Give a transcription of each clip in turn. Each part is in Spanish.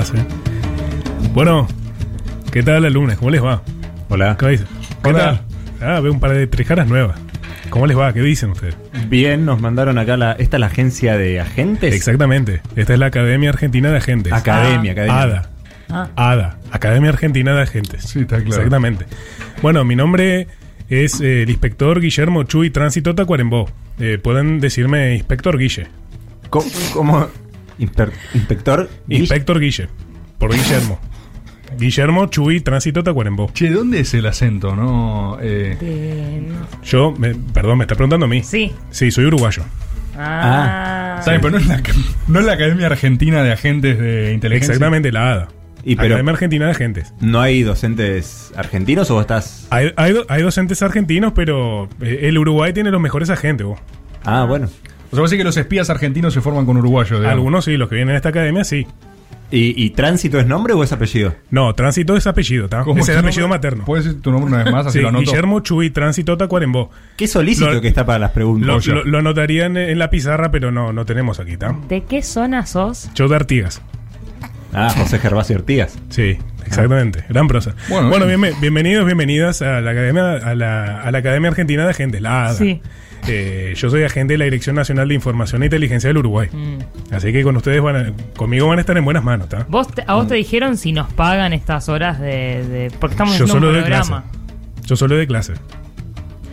estás, eh. Bueno, ¿qué tal alumnos? ¿Cómo les va? Hola. ¿Qué dice? ¿Qué Hola. tal? Ah, veo un par de trijaras nuevas. ¿Cómo les va? ¿Qué dicen ustedes? Bien, nos mandaron acá la. ¿Esta es la agencia de agentes? Exactamente. Esta es la Academia Argentina de Agentes. Academia, academia. ADA. Ah. ADA. Academia Argentina de Agentes. Sí, está claro. Exactamente. Bueno, mi nombre es eh, el inspector Guillermo Chuy Tránsito Tacuarembó. Eh, pueden decirme inspector Guille. ¿Cómo? cómo- Insper- inspector? Inspector Guille. Por Guillermo. Guillermo Chuy Tránsito Tacuarembó. Che, ¿dónde es el acento, no? Eh, De- no. Yo, me- perdón, me está preguntando a mí. Sí. Sí, soy uruguayo. Ah. ¿Sabes? Pero no es, la, no es la Academia Argentina de Agentes de Inteligencia. Exactamente, la ADA. Y pero- Academia Argentina de Agentes. ¿No hay docentes argentinos o vos estás.? Hay, hay, do- hay docentes argentinos, pero eh, el Uruguay tiene los mejores agentes. vos. Ah, bueno. O sea, vos decís que los espías argentinos se forman con uruguayos. digamos. Algunos sí, los que vienen a esta academia sí. ¿Y, y tránsito es nombre o es apellido? No, Tránsito es apellido, ¿está? ¿Cómo Ese es tu el apellido nombre? materno. ¿Puedes decir tu nombre una vez más? Así Sí, lo anoto. Guillermo Chuy Tránsito Tacuarembó. Qué solícito Lo- que está para las preguntas. Lo, lo, lo anotarían en la pizarra, pero no, no tenemos aquí, ¿está? ¿De qué zona sos? Yo de Artigas. Ah, José Gervasio Ortigas. Sí, exactamente. Gran prosa. Bueno, Bueno, bien. bienve- bienvenidos, bienvenidas a la Academia, a la, a la Academia Argentina de Agentes, la ADA. Sí. Eh, yo soy agente de la Dirección Nacional de Información e Inteligencia del Uruguay. Mm. Así que con ustedes van a- conmigo van a estar en buenas manos, ¿está? ¿Vos te- ¿A vos te dijeron si nos pagan estas horas de. de- porque estamos Yo haciendo solo un doy clase. programa? Yo solo de clase.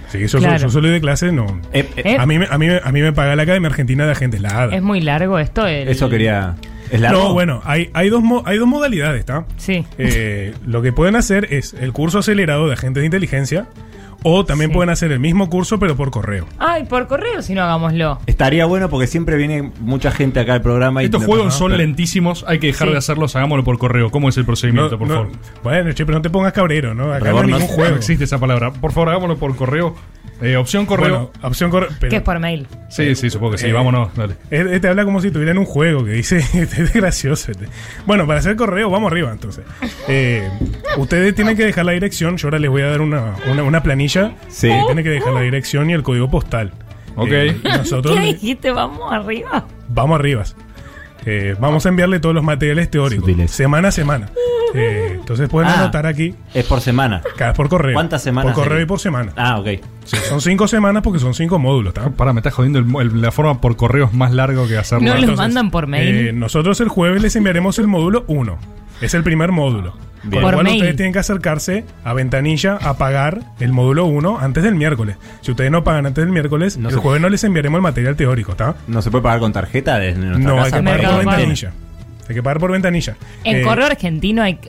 Sí, yo, Claro. yo solo de clase, no. Eh, eh, A mí, me- a, mí, a mí me paga la Academia Argentina de Agentes, la ADA. ¿Es muy largo esto? El- Eso quería. ¿Es largo? No, bueno, hay, hay, dos, hay dos modalidades, ¿está? Sí. Eh, lo que pueden hacer es el curso acelerado de agentes de inteligencia o también Sí. pueden hacer el mismo curso pero por correo. Ay, por correo, si no hagámoslo. Estaría bueno porque siempre viene mucha gente acá al programa y. Estos juegos no, son pero- lentísimos, hay que dejar Sí. de hacerlos, hagámoslo por correo. ¿Cómo es el procedimiento, No, por no, favor? Bueno, che, pero no te pongas cabrero, ¿no? Acá no hay ningún juego. No existe esa palabra. Por favor, hagámoslo por correo. Eh, opción correo. Bueno, opción correo. pero- Que es por mail. sí, sí, supongo que sí. eh, Vámonos, dale. Este habla como si estuviera en un juego que dice. Este es gracioso. este. Bueno, para hacer correo, vamos arriba entonces. Eh, ustedes tienen que dejar la dirección. Yo ahora les voy a dar una, una, una planilla. Sí. Eh, tienen que dejar la dirección y el código postal. Ok. Eh, nosotros ¿Qué dijiste? Vamos arriba. vamos arriba. Eh, vamos a enviarle todos los materiales teóricos. Sutiles. Semana a semana. Eh, entonces pueden Ah. anotar aquí. Es por semana. Cada por correo. ¿Cuántas semanas Por correo hay? y por semana. Ah, ok. Sí, son cinco semanas porque son cinco módulos. ¿tá? Pará, me estás jodiendo. el- el- la forma por correo es más largo que hacerlo. No Entonces, mandan por mail. eh, nosotros el jueves les enviaremos el módulo 1. Es el primer módulo. Bien. Con lo Por cual mail. ustedes tienen que acercarse a Ventanilla a pagar el módulo 1 antes del miércoles. Si ustedes no pagan antes del miércoles, No el se- jueves no les enviaremos el material teórico, ¿está? ¿No se puede pagar con tarjeta desde nuestra No, hay casa? que pagar por Pago. ventanilla. Hay que pagar por ventanilla. En Eh, correo argentino hay.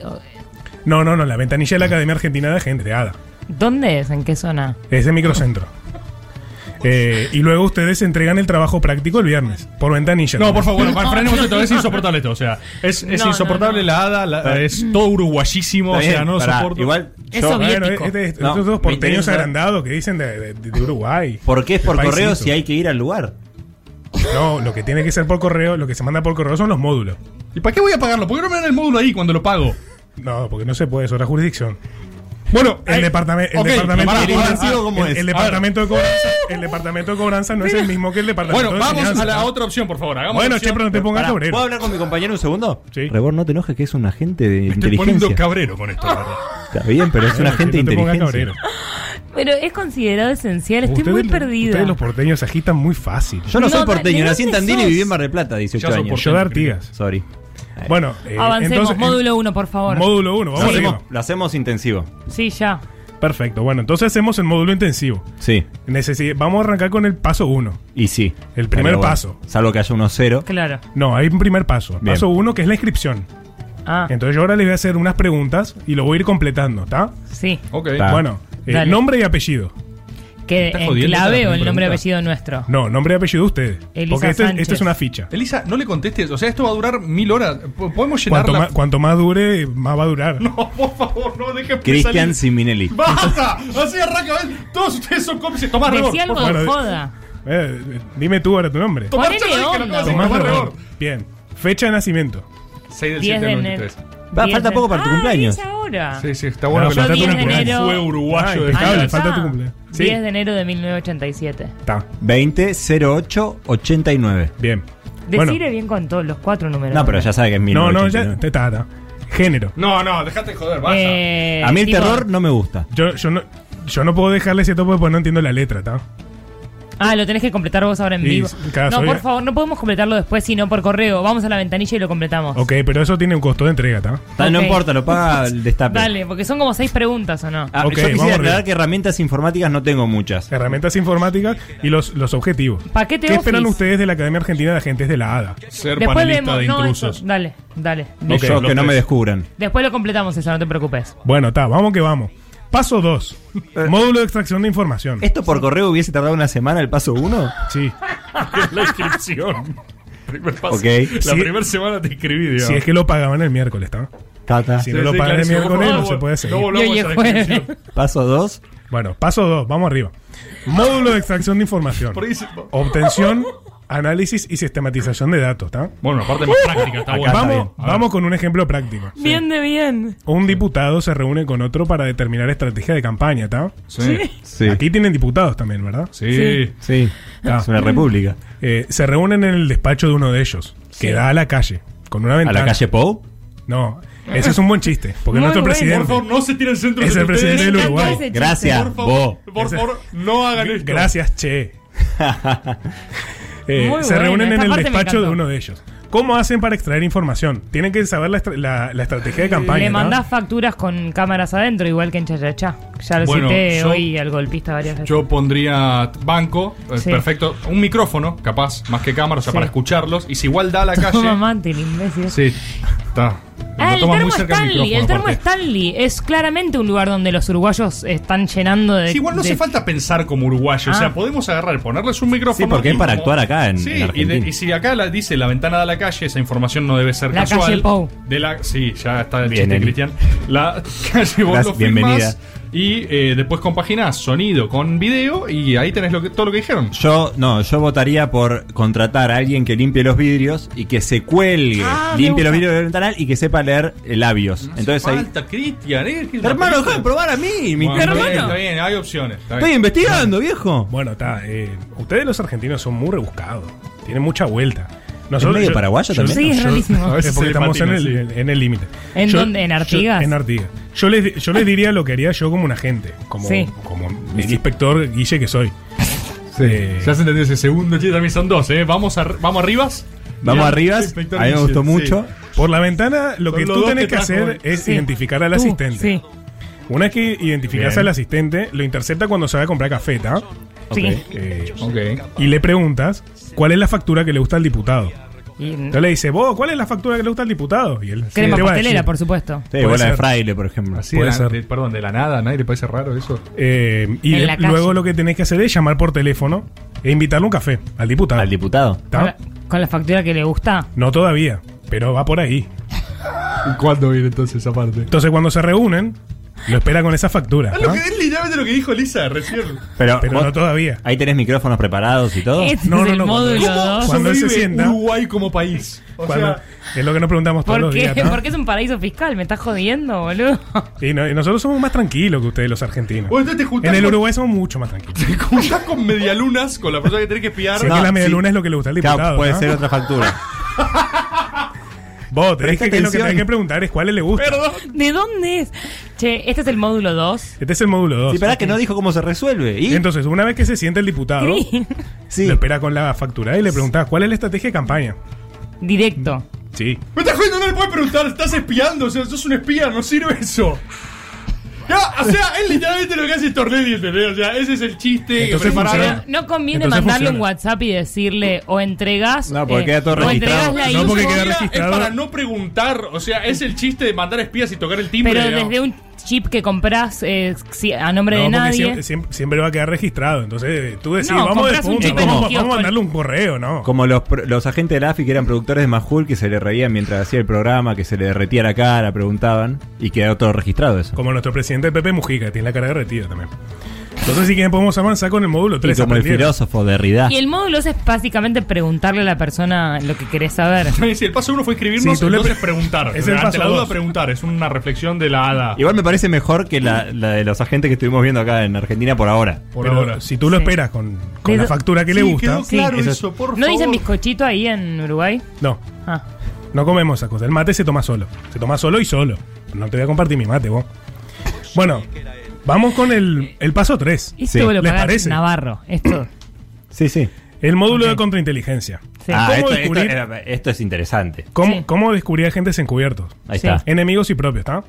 No, no, no, la ventanilla de la Academia Argentina de Agentes, de ADA. ¿Dónde es? ¿En qué zona? Es el microcentro. Eh, y luego ustedes entregan el trabajo práctico el viernes, por ventanilla. No, por favor, frenemos esto. Es insoportable esto. O sea, es, es No, insoportable no, no. la hada, la- es todo uruguayísimo. O sea, no lo pará, soporto. Igual. Es yo- obvio. Bueno, este- estos No, dos porteños agrandados que dicen de, de- de Uruguay. ¿Por qué es por De correo si hay que ir al lugar? No, lo que tiene que ser por correo, lo que se manda por correo son los módulos. ¿Y para qué voy a pagarlo? ¿Por qué no me dan el módulo ahí cuando lo pago? No, porque no se puede, es otra jurisdicción. Bueno, El, departamento, el de cobranza, intensivo, ¿cómo el- es? el A departamento de cobranza, el departamento de cobranza no es el mismo que el departamento Bueno, de vamos finanzas. a la otra opción, por favor. Hagamos Bueno, che, pero no te pongas cabrero. ¿Puedo hablar con mi compañero un segundo? Sí. Rebor, no te enojes que es un agente de Me estoy poniendo inteligencia. cabrero con esto. Está bien, pero es un Bueno, agente che, de no te pongas inteligencia. Pero es considerado esencial. Estoy Ustedes- muy perdida. Ustedes los porteños se agitan muy fácil. Yo no, No, soy ¿de- porteño, nací en Tandil y viví en Mar del Plata, 18 Ya sos años. Yo de Artigas. Sorry. Bueno, eh, Avancemos. entonces, módulo 1, por favor. módulo 1, Lo vamos hacemos, arriba. lo hacemos intensivo. Sí, ya. Perfecto, bueno, entonces hacemos el módulo intensivo. Sí. Necesi- vamos a arrancar con el paso 1. Y sí. El primer bueno, paso. Salvo que haya unos cero. Claro. No, hay un primer paso. Bien. Paso 1 que es la inscripción. Ah, Entonces yo ahora les voy a hacer unas preguntas y lo voy a ir completando, ¿está? sí. Ok. Ta. Bueno, eh, nombre y apellido. Que estás en jodiendo clave esta o el nombre y pregunta? apellido nuestro. No, nombre y apellido de ustedes. Elisa Porque esto es, Sánchez. esto es una ficha. Elisa, no le contestes. O sea, esto va a durar mil horas. P- ¿Podemos llenar Cuanto la- más, cuanto más dure, más va a durar. No, por favor, no dejes Cristian. Siminelli. ¡Basta! Así arranca. ¿ves? Todos ustedes son cómplices. Tomás Rebor, Decía por algo favor. de joda. Eh, eh, dime tú ahora tu nombre. Tomás Ponele Charlie, que lo onda. acaba de decir, Tomás Tomás. Bien. Fecha de nacimiento. 6 del 10 7 de del enero. 93. Va, 10 falta de- poco para tu Ah, cumpleaños. es ahora. Sí, sí, está bueno No, que tu Yo 10 de enero. fue uruguayo Ah, de Ah, falta está. tu cumpleaños. Sí. 10 de enero de 1987. Está. 20 08 89. Bien. Bueno. Decirle bien con todos los cuatro números. No, pero ya sabe que es No, no, ya 1989. te tata. Género. No, no, déjate de joder, vaya. Eh, A mí el tipo- terror no me gusta. Yo, yo no. Yo no puedo dejarle ese topo porque no entiendo la letra, ¿está? Ah, lo tenés que completar vos ahora en Sí, vivo. claro, no, por favor, no podemos completarlo después, sino por correo. Vamos a la ventanilla y lo completamos. Ok, pero eso tiene un costo de entrega, ¿está? Ah, No Ok. importa, lo paga el destape. Dale, porque son como seis preguntas, ¿o no? Ah, Ok, yo vamos quisiera aclarar que herramientas informáticas no tengo muchas. Herramientas informáticas y los, los objetivos. Paquete ¿Qué esperan Office. ustedes de la Academia Argentina de Agentes de la ADA? Ser Después panelista vemos. de No, intrusos. dale, dale. Ok, Yo, los que no me descubran. Después lo completamos eso, no te preocupes. Bueno, está, vamos que vamos. Paso 2. Módulo de extracción de información. ¿Esto por correo hubiese tardado una semana el paso 1? Sí. la inscripción. Primer paso. Ok. La Sí. primera semana te inscribí, digamos. Si es que lo pagaban el miércoles, ¿está? Tata. Si no lo pagan el miércoles, no se puede seguir. No volvamos Y a. Paso 2. Bueno, paso 2, vamos arriba. Módulo de extracción de información. Obtención, análisis y sistematización de datos, ¿está? Bueno, aparte más práctica, está bueno. está Vamos. A vamos con un ejemplo práctico. Bien de bien. Un diputado se reúne con otro para determinar estrategia de campaña, ¿está? Sí. Sí. Aquí tienen diputados también, ¿verdad? Sí. Sí. Ah. Es una república. Eh, se reúnen en el despacho de uno de ellos, que da a la calle, con una ¿A ventana. la calle Pou? No, ese es un buen chiste, porque Muy nuestro bueno. presidente. Por favor, no se tiren centros Es el presidente del Uruguay. Gracias. Por favor, por favor, no hagan esto. Gracias, che. Eh, se reúnen en el despacho de uno de ellos. ¿Cómo hacen para extraer información? Tienen que saber la, estra- la- la estrategia de campaña. Le ¿no? mandás facturas con cámaras adentro, igual que en Chachachá. Ya lo Bueno, cité yo- hoy al golpista varias veces. Yo pondría banco, eh, Sí. perfecto, un micrófono, capaz, más que cámara, o sea, Sí. para escucharlos. Y si igual da a la calle. Toma el imbécil. Sí, está. Ah, el termo Stanley. El micrófono, termo aparte. Stanley es claramente un lugar donde los uruguayos están llenando de. Sí, igual no de- hace falta pensar como uruguayo. O Ah. sea, podemos agarrar y ponerles un micrófono. Sí, porque y es para como- actuar acá en- Sí, en y, Argentina. de- y si acá la, dice la ventana de la calle, esa información no debe ser La casual. calle Pou. De la, sí, ya está el Bien, chiste. Cristian. La calle vos Gracias, lo bienvenida. Y eh, después compaginás sonido con video y ahí tenés lo que, todo lo que dijeron. Yo, no, yo votaría por contratar a alguien que limpie los vidrios y que se cuelgue, Ah, limpie los vidrios del ventanal y que sepa leer eh, labios. Entonces ahí. Falta, Cristian, eh, que Hermano, película- déjame probar a mí. mi- Bueno, está bien, Hermano. está bien, hay opciones. está bien. Estoy investigando, viejo. Bueno, está. eh, ustedes los argentinos son muy rebuscados. Tienen mucha vuelta. ¿Es medio paraguayo también? Sí, es rarísimo. A veces Es estamos en patina, el en el límite. ¿En Yo- dónde? ¿En yo- Artigas? en Artigas. Yo les, yo les diría lo que haría yo como un agente. Como, Sí. como el inspector Guille que soy. Eh, Ya se entendió ese segundo chiste, también son dos, ¿eh? Vamos, a, vamos arribas. Vamos arriba. A mí me gustó sí. mucho. por la ventana, lo Son que tú tenés que que hacer es Sí. identificar al Tú, asistente. Sí. Una vez que identificas al asistente, lo intercepta cuando se va a comprar café, ¿tá? Sí. Eh, Ok. y le preguntas cuál es la factura que le gusta al diputado. Y- Entonces le dice, vos, ¿cuál es la factura que le gusta al diputado? Y él Crema a pastelera, por supuesto. Sí, bola de ser. fraile, por ejemplo. Así Puede de la- ser. de- perdón, de la nada, ¿a nadie le parece raro eso? Eh, y le- luego lo que tenés que hacer es llamar por teléfono e invitarle un café al diputado. Al diputado. Con la, con la factura que le gusta. No todavía, pero va por ahí. ¿Y cuándo viene entonces esa parte? Entonces cuando se reúnen, lo espera con esa factura. Es, lo que, es literalmente lo que dijo Lisa recién. Pero, Pero vos- no todavía. ahí tenés micrófonos preparados y todo. Este No, es no, el no, módulo cuando- 2. Cuando él se sobrevive sienta- Uruguay como país. O Cuando- sea, es lo que nos preguntamos todos ¿Por los qué? días. ¿tá? Porque es un paraíso fiscal. ¿Me estás jodiendo, boludo? Y, no- y nosotros somos más tranquilos que ustedes los argentinos. vos entonces te juntás En el con- Uruguay somos mucho más tranquilos. te juntás con medialunas, con la persona que tenés que espiar. Si es No, que la media sí. luna es lo que le gusta al Claro, diputado. puede ¿no? ser otra factura. Vos tenés Presta que, que lo que tenés que preguntar es cuáles le gusta. Perdón. ¿De dónde es? Che, este es el módulo 2. Este es el módulo 2. Sí, pero es que no dijo cómo se resuelve. ¿Y? Entonces, una vez que se siente el diputado, sí. lo espera con la factura y le pregunta cuál es la estrategia de campaña. Directo. Sí. Me estás jodiendo, no le puedes preguntar, estás espiando, o sea, sos un espía, no sirve eso. Ya, o sea, él literalmente lo que hace es Tornelli, ¿entendés? O sea, ese es el chiste Entonces preparado. funciona. No conviene Entonces mandarle un funciona. WhatsApp y decirle o entregas. No, porque queda todo o entregas registrado. la No, info, porque queda registrado. Es para no preguntar, o sea, es el chiste de mandar espías y tocar el timbre. pero desde un chip que compras eh, a nombre No, de nadie. siempre, va a quedar registrado. Entonces, tú decís, No, vamos de punto. Vamos, a mandarle un correo, ¿no? Como los, pro- los agentes de la AFI que eran productores de Majul que se le reían mientras hacía el programa, que se le derretía la cara, preguntaban y quedó todo registrado eso. Como nuestro presidente Pepe Mujica, tiene la cara derretida también. Entonces, si quieren, podemos avanzar con el módulo Y 3. como el filósofo Derrida. Y el módulo 2 es básicamente preguntarle a la persona lo que querés saber. Sí, el paso uno fue escribirnos, Sí, tú le entonces pre- preguntar. Es el Ante paso la duda, dos. preguntar. Es una reflexión de la hada. Igual me parece mejor que la, la de los agentes que estuvimos viendo acá en Argentina por ahora. Por Pero ahora. si tú lo Sí. esperas con, la factura que le Sí, gusta. quedó claro eso eso, es- por ¿No favor. dicen bizcochito ahí en Uruguay? No, Ah. no comemos esa cosa. El mate se toma solo. Se toma solo y solo. No te voy a compartir mi mate, vos. Bueno, vamos con el, el paso 3. Esto Sí. lo ¿Les parece? Navarro. Esto. Sí, sí. El módulo de contrainteligencia. Sí. Ah, ¿Cómo esto, descubrir? esto esto es interesante. ¿Cómo, Sí. cómo descubrir agentes encubiertos? Ahí está. Enemigos y propios, ¿está?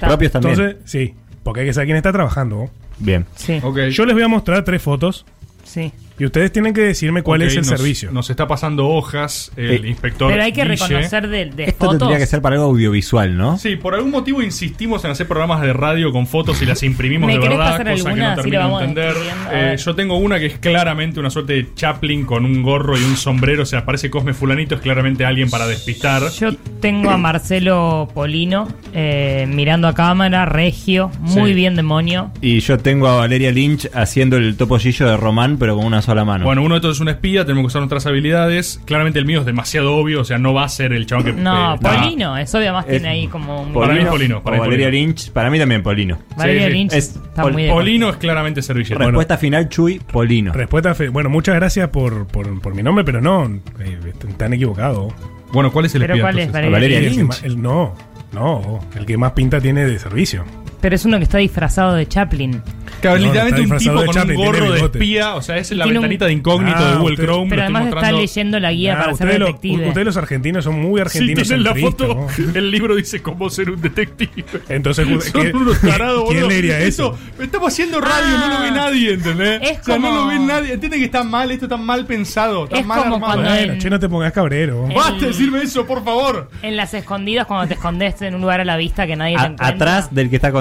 Propios también. Entonces, sí. Porque hay que saber quién está trabajando. Bien. Sí. Ok. Yo les voy a mostrar tres fotos Sí. Y ustedes tienen que decirme cuál es el nos- servicio. Nos está pasando hojas el Eh, inspector. Pero hay que Guille. reconocer de, de Esto fotos. tendría que ser para algo audiovisual, ¿no? Sí, por algún motivo insistimos en hacer programas de radio con fotos y las imprimimos ¿Me de verdad, pasar cosa que alguna? no Así termino de vamos entender. Eh, yo tengo una que es claramente una suerte de Chaplin con un gorro y un sombrero, o sea, parece Cosme Fulanito, es claramente alguien para despistar. Yo tengo a Marcelo Polino eh, mirando a cámara, regio, muy Sí. bien demonio. Y yo tengo a Valeria Lynch haciendo el topollillo de Román, pero con una sola mano. Bueno, uno de estos es un espía, tenemos que usar nuestras habilidades. Claramente el mío es demasiado obvio, o sea, no va a ser el chabón que. No, eh, Polino, es obvio, además Es- tiene ahí como un... Para mí es Polino, para o mí es Valeria Polino. Lynch. Para mí también Polino. Valeria Sí. Lynch Es está Pol- muy Polino es claramente servilleta. Bueno. Respuesta final, Chuy, Polino. Respuesta Bueno, muchas gracias por, por, por mi nombre, pero no. eh, están equivocados. Bueno, ¿cuál es el ¿Pero espía? cuál es, entonces? Valeria Valeria Lynch. más- el- no, no. El que más pinta tiene de servicio. Pero es uno que está disfrazado de Chaplin. Claro, No, literalmente un tipo con Chaplin, un gorro de espía, o sea, es la Tiene un- ventanita de incógnito Ah, de Google usted- Chrome. Pero además está leyendo la guía Ah, para ser lo- detective. ustedes los argentinos son muy Sí, argentinos. tienen la foto. ¿no? El libro dice cómo ser un detective. Entonces, Son ¿quién- unos tarados, ¿quién boludo. leería eso? Estamos haciendo radio, no lo ve Ah. nadie, ¿entendés? Es o sea, no como- lo ve nadie. Entiende que está mal, esto está mal pensado, está Es mal como armado. cuando Bueno, en- che, no te pongas cabrero. Eh, Basta de decirme eso, por favor. En las escondidas, cuando te escondes en un lugar a la vista que nadie te encuentra. atrás del que está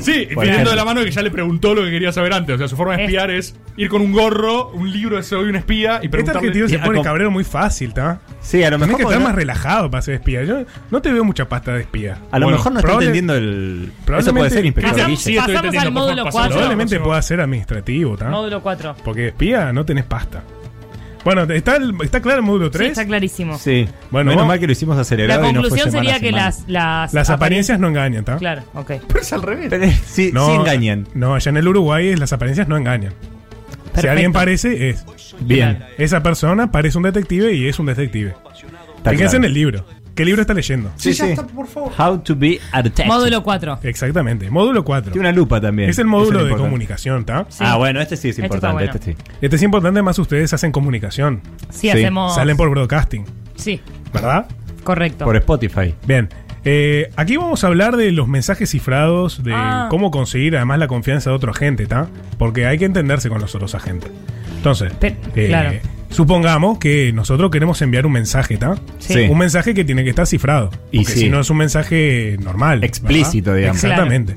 Sí, pidiendo de la mano que ya le preguntó lo que quería saber antes. O sea, su forma de Es- espiar es ir con un gorro, un libro de soy un espía y Este preguntarle. argentino se pone cabrero muy fácil, ¿está? Sí, a lo Tenés mejor. que estar más relajado para ser espía. Yo no te veo mucha pasta de espía. a lo Bueno, mejor no está probable- entendiendo el. Eso probablemente- puede ser, inspector Pasamos- Guille. Sí, estoy Pasamos entendiendo, al módulo pasamos. cuatro. Probablemente próximo. pueda ser administrativo, ¿está? Módulo 4. Porque espía no tenés pasta. Bueno, ¿está, el- está claro el módulo Sí, 3? está clarísimo. Sí. Bueno, Menos mal que lo hicimos La acelerado y no fue conclusión semana sería que las, las, Las apariencias no engañan, ¿está? Claro, ok. Pero es al revés. Pero, sí, No, sí engañan. No, allá en el Uruguay es- las apariencias no engañan. Si alguien parece, es. Bien. Esa persona parece un detective y es un detective. Está Fíjense claro. en el libro. ¿Qué libro está leyendo? Sí, ya sí. está, por favor. How to be a detective. Módulo 4. Exactamente. Módulo 4. Tiene una lupa también. Es el módulo lo de comunicación, ¿está? Sí. Ah, bueno, este sí es Este está importante. bueno. Este sí. Este es importante, más ustedes hacen comunicación. Sí, Sí, hacemos. Salen por broadcasting, Sí, ¿verdad? correcto. Por Spotify. Bien. Eh, aquí vamos a hablar de los mensajes cifrados, de Ah. cómo conseguir además la confianza de otro agente, ¿está? Porque hay que entenderse con los otros agentes. Entonces, Pe- eh, claro. Supongamos que nosotros queremos enviar un mensaje, ¿está? Sí. Un mensaje que tiene que estar cifrado. Y Porque sí. si no es un mensaje normal. Explícito, ¿verdad? digamos. Exactamente.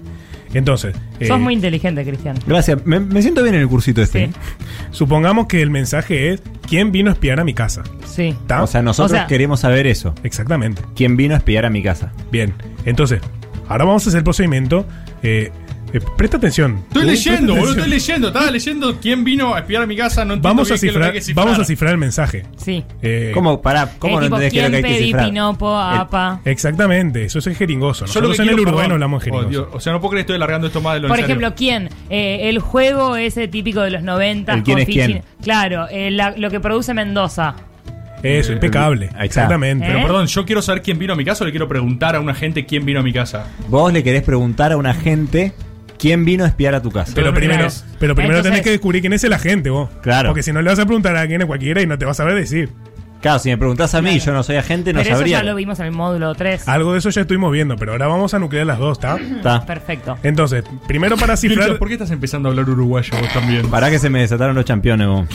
Entonces, eh, Sos muy inteligente, Cristian. Gracias. Me, me siento bien en el cursito este. Sí. supongamos que el mensaje es ¿Quién vino a espiar a mi casa? Sí. ¿Está? O sea, nosotros O sea- queremos saber eso. Exactamente. ¿Quién vino a espiar a mi casa? Bien. Entonces, ahora vamos a hacer el procedimiento. Eh, eh, presta atención. Estoy leyendo, boludo, estoy leyendo. Estaba leyendo quién vino a espiar a mi casa. No entiendo Vamos a bien qué es lo que cifrar, hay que cifrar. vamos a cifrar el mensaje. Sí. Eh, ¿Cómo? Pará, ¿cómo no entendés qué es lo ¿quién que hay que cifrar? pinopo, El- apa? Exactamente, eso es jeringoso. Yo lo Nosotros que en el quiero, Uruguay perdón. no hablamos Oh, jeringoso. Dios, o sea, no puedo creer que estoy alargando esto más de lo Por necesario. ejemplo, ¿quién? Eh, el juego ese típico de los 90. ¿El quién con es quién? Claro, eh, la- lo que produce Mendoza. Eso, impecable. Ahí está. Exactamente. Pero ¿Eh? perdón, yo quiero saber quién vino a mi casa o le quiero preguntar a una gente quién vino a mi casa. Vos le querés preguntar a un agente quién vino a espiar a tu casa. Pero primero, pero primero entonces- tenés que descubrir quién es el agente vos. Claro. Porque si no le vas a preguntar a quién es cualquiera y no te vas a saber decir. Claro, si me preguntás a mí y yo no soy agente, no Pero eso sabría. ya lo vimos en el módulo 3. Algo de eso ya estuvimos viendo, pero ahora vamos a nuclear las dos, ¿está? Está. Perfecto. Entonces, primero para cifrar, ¿por qué estás empezando a hablar uruguayo vos también? Pará que se me desataron los campeones, vos.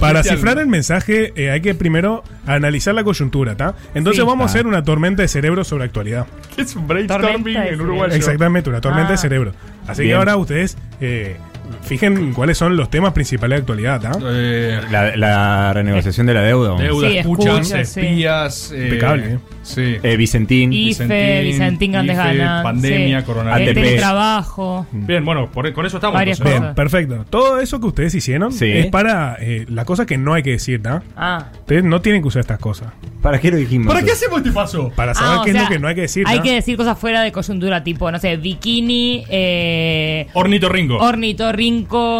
para cifrar el mensaje eh, hay que primero analizar la coyuntura, ¿está? Entonces Sí. vamos a Ah. hacer una tormenta de cerebro sobre actualidad. Es un brainstorming en uruguayo. Exactamente, una tormenta Ah. de cerebro. Así que ahora ustedes eh, fijen cuáles son los temas principales de actualidad, ¿está? Eh, La, la renegociación de la deuda. vos. deuda, Sí, sí. espías. eh, Impecable. Sí. Eh, Vicentín. IFE, Vicentín, Vicentín Grandes Ganas. pandemia, sí. coronavirus. El ATP. teletrabajo. Bien, bueno, por- con eso estamos. Varias entonces. cosas. Bien, perfecto. Todo eso que ustedes hicieron Sí. es para eh, la cosa que no hay que decir, ¿no? Ah. Ustedes no tienen que usar estas cosas. ¿Para qué lo dijimos? ¿Para qué hacemos este paso? Para saber Ah, qué es sea, lo que no hay que decir. Hay ¿no? que decir cosas fuera de coyuntura, tipo, no sé, bikini, eh, Ornitorrinco. ornitorrinco,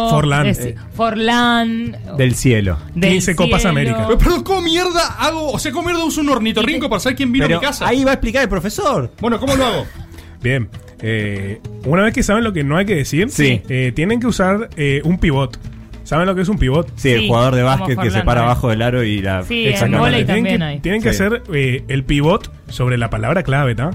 Forlán. es- Eh. Forlán, Del cielo. del 15 Copas cielo. América. Pero, perdón, ¿cómo mierda hago? O sea, ¿cómo mierda uso un ornitorrinco para saber quién vino Pero a mi casa? ahí va a explicar el profesor. Bueno, ¿cómo lo hago? Bien. Eh, una vez que saben lo que no hay que decir, Sí. eh, tienen que usar eh, un pivot. ¿Saben lo que es un pivot? Sí, el Sí, jugador de como básquet que Forlán se para abajo del aro y la. Sí, en Exactamente. Tienen también que, hay. tienen que Sí. hacer eh, el pivot sobre la palabra clave, ¿tá?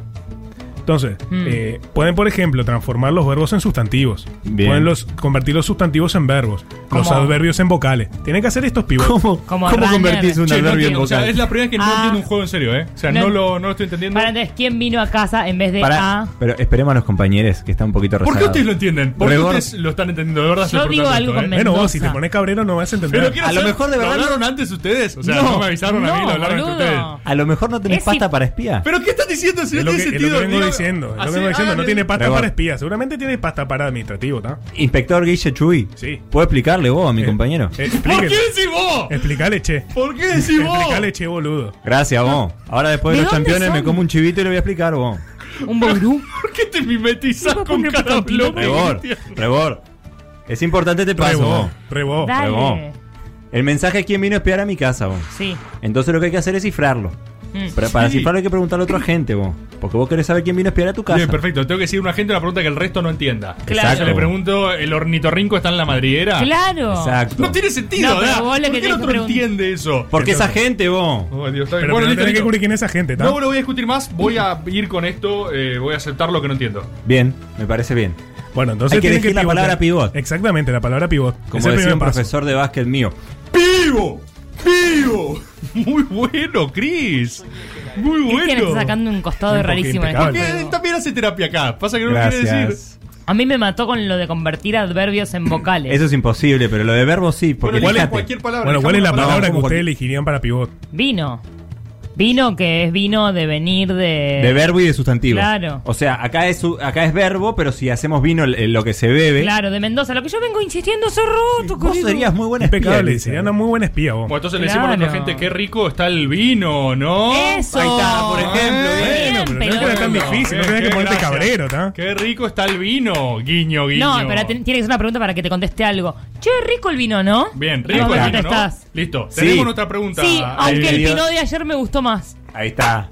Entonces, Mm. eh, pueden, por ejemplo, transformar los verbos en sustantivos. Bien. Pueden los, convertir los sustantivos en verbos. Los adverbios en vocales. Tienen que hacer estos pivots. ¿Cómo, cómo un Che, no adverbio en entiendo, o sea, vocal? es la primera vez que no Ah. entiendo un juego en serio, ¿eh? O sea, no, No- lo, no lo estoy entendiendo. Para entonces, ¿quién vino a casa en vez de Pará, A? pero esperemos a los compañeros que están un poquito ¿Por qué ustedes lo entienden? ¿Por qué ustedes lo están entendiendo? De verdad, Yo digo algo esto, con ¿eh? Bueno, vos, si te pones cabrero, no vas a entender. Pero quiero A lo mejor de verdad ¿Lo hablaron antes ustedes? O sea, No. no, me avisaron a mí, lo hablaron entre ustedes. A lo mejor no tenés pasta para espía. ¿Pero qué están diciendo si no tiene sentido? Diciendo. Es lo que vengo diciendo. No tiene pasta Rebor- para espía. Seguramente tiene pasta para administrativo, ¿está? Inspector Guille Chuy. Sí. ¿Puedo explicarle vos a mi Eh, compañero? eh, ¿Por qué decís vos? Explicale, che. ¿Por qué decís vos? Explicale, che, boludo. Gracias, vos. Ahora después de ¿De los campeones me como un chivito y le voy a explicar, vos. ¿Un ború? ¿Por qué te mimetizás ¿Puedo con cada bloque? Rebor, rebor. Es importante este paso, vos. vos. El mensaje es quién vino a espiar a mi casa, vos. Sí. Entonces lo que hay que hacer es cifrarlo. Mm. Para, para Sí. cifrarlo hay que preguntarle a otro agente, vos. Porque vos querés saber quién vino a espiar a tu casa. Bien, perfecto. Tengo que decir a una gente una pregunta que el resto no entienda. Claro. Yo le pregunto, ¿el ornitorrinco está en la madriguera? Claro. Exacto. No tiene sentido, No, pero ¿verdad? vos lo que ¿Por qué el otro entiende eso? Porque esa gente, vos. Oh, Dios, está bien. Pero bueno, listo, tenés que cubrir quién es esa gente. No lo voy a discutir más, voy a ir con esto, eh, voy a aceptar lo que no entiendo. Bien, me parece bien. Bueno, entonces Hay que elegir la palabra pivot. Exactamente, la palabra pivot. Como es decía un paso. profesor de básquet mío. ¡Vivo! ¡Vivo! Muy bueno, Chris. Muy Cristian bueno. está sacando un costado Un rarísimo en este también hace terapia acá. Pasa que no lo quiere decir. A mí me mató con lo de convertir adverbios en vocales. Eso es imposible, pero lo de verbo sí, porque Bueno, ¿cuál es- cualquier palabra. Bueno, ¿cuál es la elijamos palabra que ustedes elegirían para pivot? Vino. Vino que es vino de venir de... De verbo y de sustantivo. Claro. O sea, acá es, su- acá es verbo, pero si hacemos vino lo que se bebe. Claro, de Mendoza. Lo que yo vengo insistiendo hace rato, Vos querido. serías muy buena espía, Impecable, Lisa. sería una muy buena espía vos. Bueno, entonces le decimos a nuestra gente qué rico está el vino, ¿no? Eso. Ahí está, por ejemplo, Bien, Bueno, pero no pelota. era tan difícil, no tenés que qué ponerte gracias. cabrero, ¿está? Qué rico está el vino, guiño, guiño. No, pero tiene que ser una pregunta para que te conteste algo. Che, rico el vino, ¿no? Bien, rico el vino, ¿no? Listo, Sí. tenemos nuestra pregunta. Sí, aunque el pino de ayer me gustó más. Ahí está.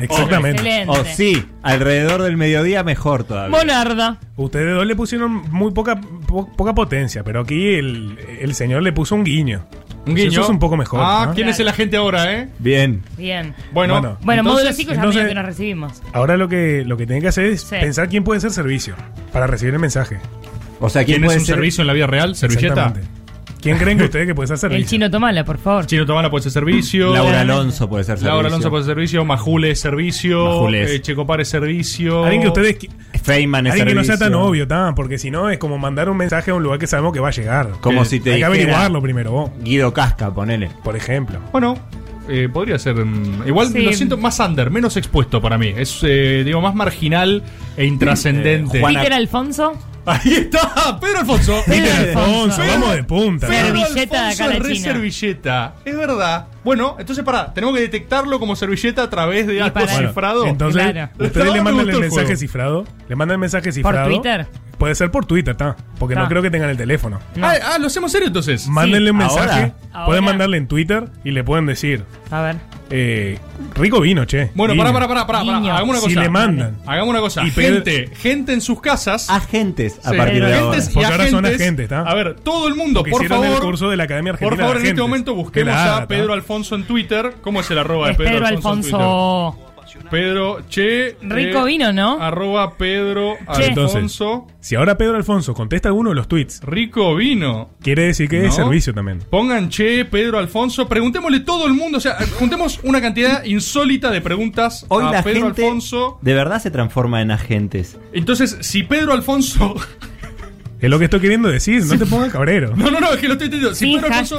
Exactamente. Excelente. O sí, alrededor del mediodía mejor todavía. Monarda. Ustedes dos le pusieron muy poca, po- poca potencia, pero aquí el, el señor le puso un guiño. Un guiño. Eso es un poco mejor. Ah, ¿no? ¿quién es el agente ahora, eh? Bien. Bien. Bueno, Bueno. Bueno, entonces- módulo 5 ya entonces- medio que nos recibimos. Ahora lo que, lo que tienen que hacer es Sí. pensar quién puede ser servicio para recibir el mensaje. O sea, ¿quién, ¿Quién es puede un ser? servicio en la vida real? ¿Servilleta? Exactamente. ¿Quién creen que ustedes que puede ser servicio? El chino Tomala, por favor. Chino Tomala puede ser servicio. Laura Alonso puede ser servicio. Laura Alonso puede ser servicio. Majule es servicio. Majules. eh, Checopar es servicio. Alguien que ustedes Feynman es alguien que no sea tan servicio. obvio, tan, porque si no es como mandar un mensaje a un lugar que sabemos que va a llegar. Como Que si te Hay que averiguarlo primero, vos, Guido Casca, ponele. por ejemplo. Bueno, eh, podría ser. mm, igual Sí. lo siento más under, menos expuesto para mí. Es, eh, digo, más marginal e intrascendente. Eh, Juana- Peter Alfonso. Ahí está, Pedro Alfonso. Pedro Alfonso. Vamos de punta. Pedro ¿no? Servilleta de acá, la es re China. servilleta. Es verdad. Bueno, entonces pará, tenemos que detectarlo como servilleta a través de algo para- cifrado. Entonces, Claro. ustedes le mandan gustó el el mensaje juego. cifrado. Le mandan el mensaje cifrado. Twitter? Puede ser por Twitter, está. Porque no creo que tengan el teléfono. No. Ah, ah, lo hacemos serio entonces. Mándenle un mensaje. Ahora. Pueden mandarle en Twitter y le pueden decir: A ver. eh, Rico vino, che. Bueno, Vino. pará, pará, pará, pará. Hagamos una cosa. Si le mandan. Hagamos una cosa. Y gente, gente en sus casas. Agentes a Sí. partir de ahora. Agentes y Porque ahora son agentes. ¿tá? A ver, todo el mundo, Porque por favor. el curso de la Academia Argentina Por favor, de en este momento busquemos a Pedro. Alfonso en Twitter. ¿Cómo es el arroba de Pedro, Pedro Alfonso? Alfonso. Pedro, che. Rico vino, ¿no? Arroba Pedro Che. Alfonso. Si ahora Pedro Alfonso contesta alguno de los tweets, Rico vino. quiere decir que es servicio también. Pongan che, Pedro Alfonso. Preguntémosle todo el mundo. O sea, juntemos una cantidad insólita de preguntas Hoy a la Pedro gente Alfonso. de verdad se transforma en agentes. Entonces, si Pedro Alfonso. Es lo que estoy queriendo decir, no te pongas cabrero. No, no, no, es que lo estoy entendiendo. Si Sí, Pedro Alfonso.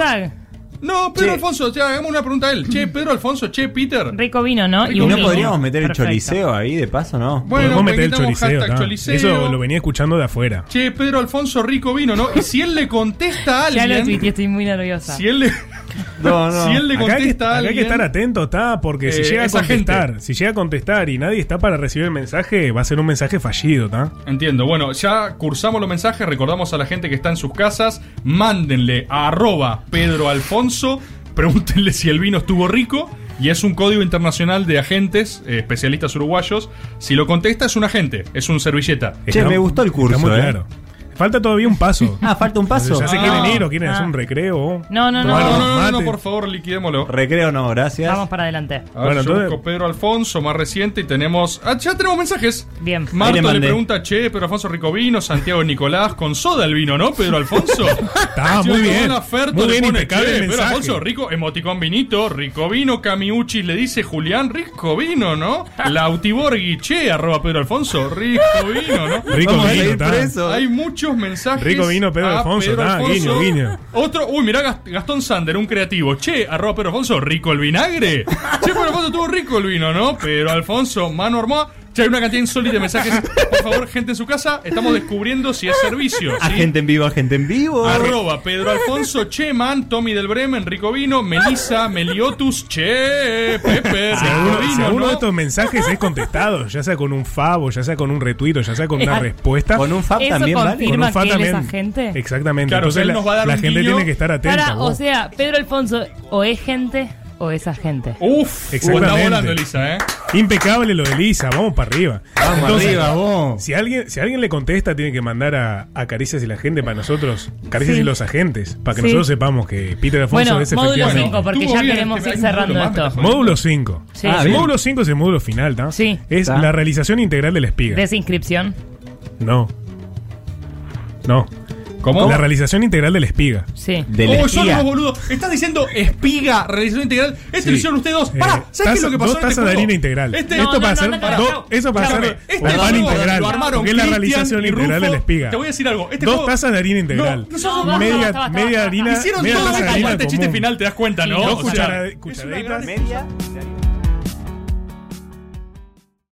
No, Pedro Che. Alfonso, sea, hagamos una pregunta a él. Che, Pedro Alfonso, che, Peter. Rico vino, ¿no? Rico ¿Y no vino. podríamos meter el choliseo ahí de paso, no? Bueno, Podemos meter el choliseo. Eso lo venía escuchando de afuera. Che, Pedro Alfonso Rico vino, ¿no? Y si él le contesta a Ya lo alguien. tuiteé, estoy muy nerviosa. si él le. No, no. Si él le Acá hay, que, contesta a acá hay que estar atento, está, porque si Eh, llega a esa contestar, gente. si llega a contestar y nadie está para recibir el mensaje, va a ser un mensaje fallido, ¿está? Entiendo. Bueno, ya cursamos los mensajes. Recordamos a la gente que está en sus casas. Mándenle a arroba Pedro Alfonso. Pregúntenle si el vino estuvo rico. Y es un código internacional de agentes, eh, especialistas uruguayos. Si lo contesta, es un agente, es un servilleta. Che, me gustó el curso, Está muy eh. Falta todavía un paso. Ah, falta un paso. ya se Ah. quieren ir o quieren Ah. hacer un recreo. No, no, no. No, no, no, no, por favor, liquidémoslo. Recreo no, gracias. Vamos para adelante. A ver, Bueno, yo entonces- Pedro Alfonso, más reciente, y tenemos. Ah, ya tenemos mensajes. Bien. Marta le pregunta, che, Pedro Alfonso rico vino, Santiago Nicolás, con soda el vino, ¿no? Pedro Alfonso. Está muy bien. Ferto Muy le bien, pone, impecable che, Pedro mensaje. Alfonso, rico, emoticón vinito, rico vino, Camiucci le dice Julián, rico vino, ¿no? Lautiborghi, che, arroba Pedro Alfonso, rico vino, ¿no? Rico vino, ir está. Muchos mensajes. Rico vino, Pedro a Alfonso, Pedro ah, Alfonso. guiño, guiño. Otro, uy, mirá Gast- Gastón Sander, un creativo. Che, arroba Pedro Alfonso, rico el vinagre. Che, Pedro Alfonso tuvo rico el vino, ¿no? Pedro Alfonso, mano armada. Hay una cantidad insólita de mensajes. Por favor, gente en su casa, estamos descubriendo si es servicio. ¿sí? Agente en vivo, agente en vivo. Arroba Pedro Alfonso, Cheman, Tommy del Bremen, Rico Vino, Melissa, Meliotus, Che, Pepe, Vino, ¿no? de estos mensajes es contestado, ya sea con un favo, ya sea con un retuito, ya sea con una respuesta. Con un FAB ¿Eso también vale. con un fa que él es también. agente? Exactamente. Claro, Entonces él la, nos va a dar la un gente guiño. tiene que estar atenta. Para, o vos. sea, Pedro Alfonso o es gente o es agente. Uf, Exactamente. está volando Elisa, ¿eh? Impecable lo de Lisa, vamos para arriba. Vamos Entonces, arriba, vos. Si alguien, si alguien le contesta, tiene que mandar a, a Caricias y la gente para nosotros, Caricias Sí. y los agentes, para que Sí. nosotros sepamos que Peter Alfonso Bueno, es módulo efectivamente. 5, porque ya queremos ir módulo cerrando esto. Módulo 5. Sí. Ah, módulo 5 es el módulo final, ¿tá? Sí. Es la realización integral del espiga. Desinscripción. No. No. ¿Cómo? La realización integral del espiga. Sí. De oh, la son espiga. unos boludos. Estás diciendo espiga, realización integral. Esto Sí. lo hicieron ustedes dos. Eh, Pará, ¿sabes qué es taza- lo que pasó dos en este tazas de harina integral. Este, No, Esto no, para no, hacer, no, no, do- eso para Escúchame, hacer este pan juego integral. Lo armaron porque es la realización integral Rufo. del espiga. Te voy a decir algo. Este Dos juego- tazas de harina integral. Media, media harina. Hicieron media todo taza de harina el chiste final, ¿te das cuenta, no? Dos no, O sea, cuchara-